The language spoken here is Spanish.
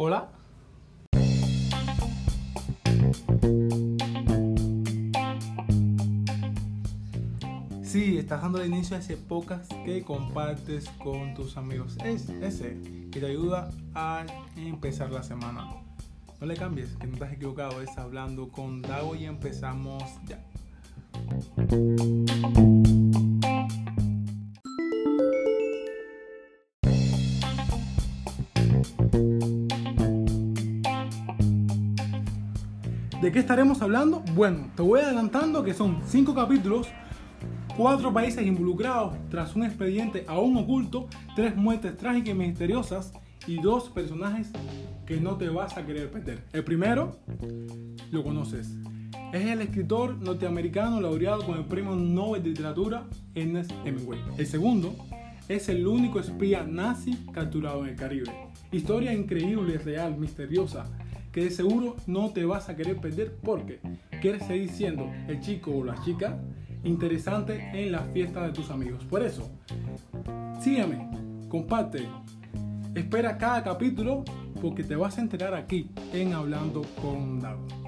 Hola. Sí, estás dando inicio a ese podcast que compartes con tus amigos. Es ese que te ayuda a empezar la semana. No le cambies, que no estás equivocado. Es hablando con Dago y empezamos ya. ¿De qué estaremos hablando? Bueno, te voy adelantando que son cinco capítulos, cuatro países involucrados tras un expediente aún oculto, tres muertes trágicas y misteriosas y dos personajes que no te vas a querer perder. El primero, lo conoces. Es el escritor norteamericano laureado con el premio Nobel de Literatura Ernest Hemingway. El segundo es el único espía nazi capturado en el Caribe. Historia increíble, real, misteriosa que de seguro no te vas a querer perder porque quieres seguir siendo el chico o la chica interesante en la fiesta de tus amigos. Por eso, sígueme, comparte, espera cada capítulo porque te vas a enterar aquí en Hablando con Dago.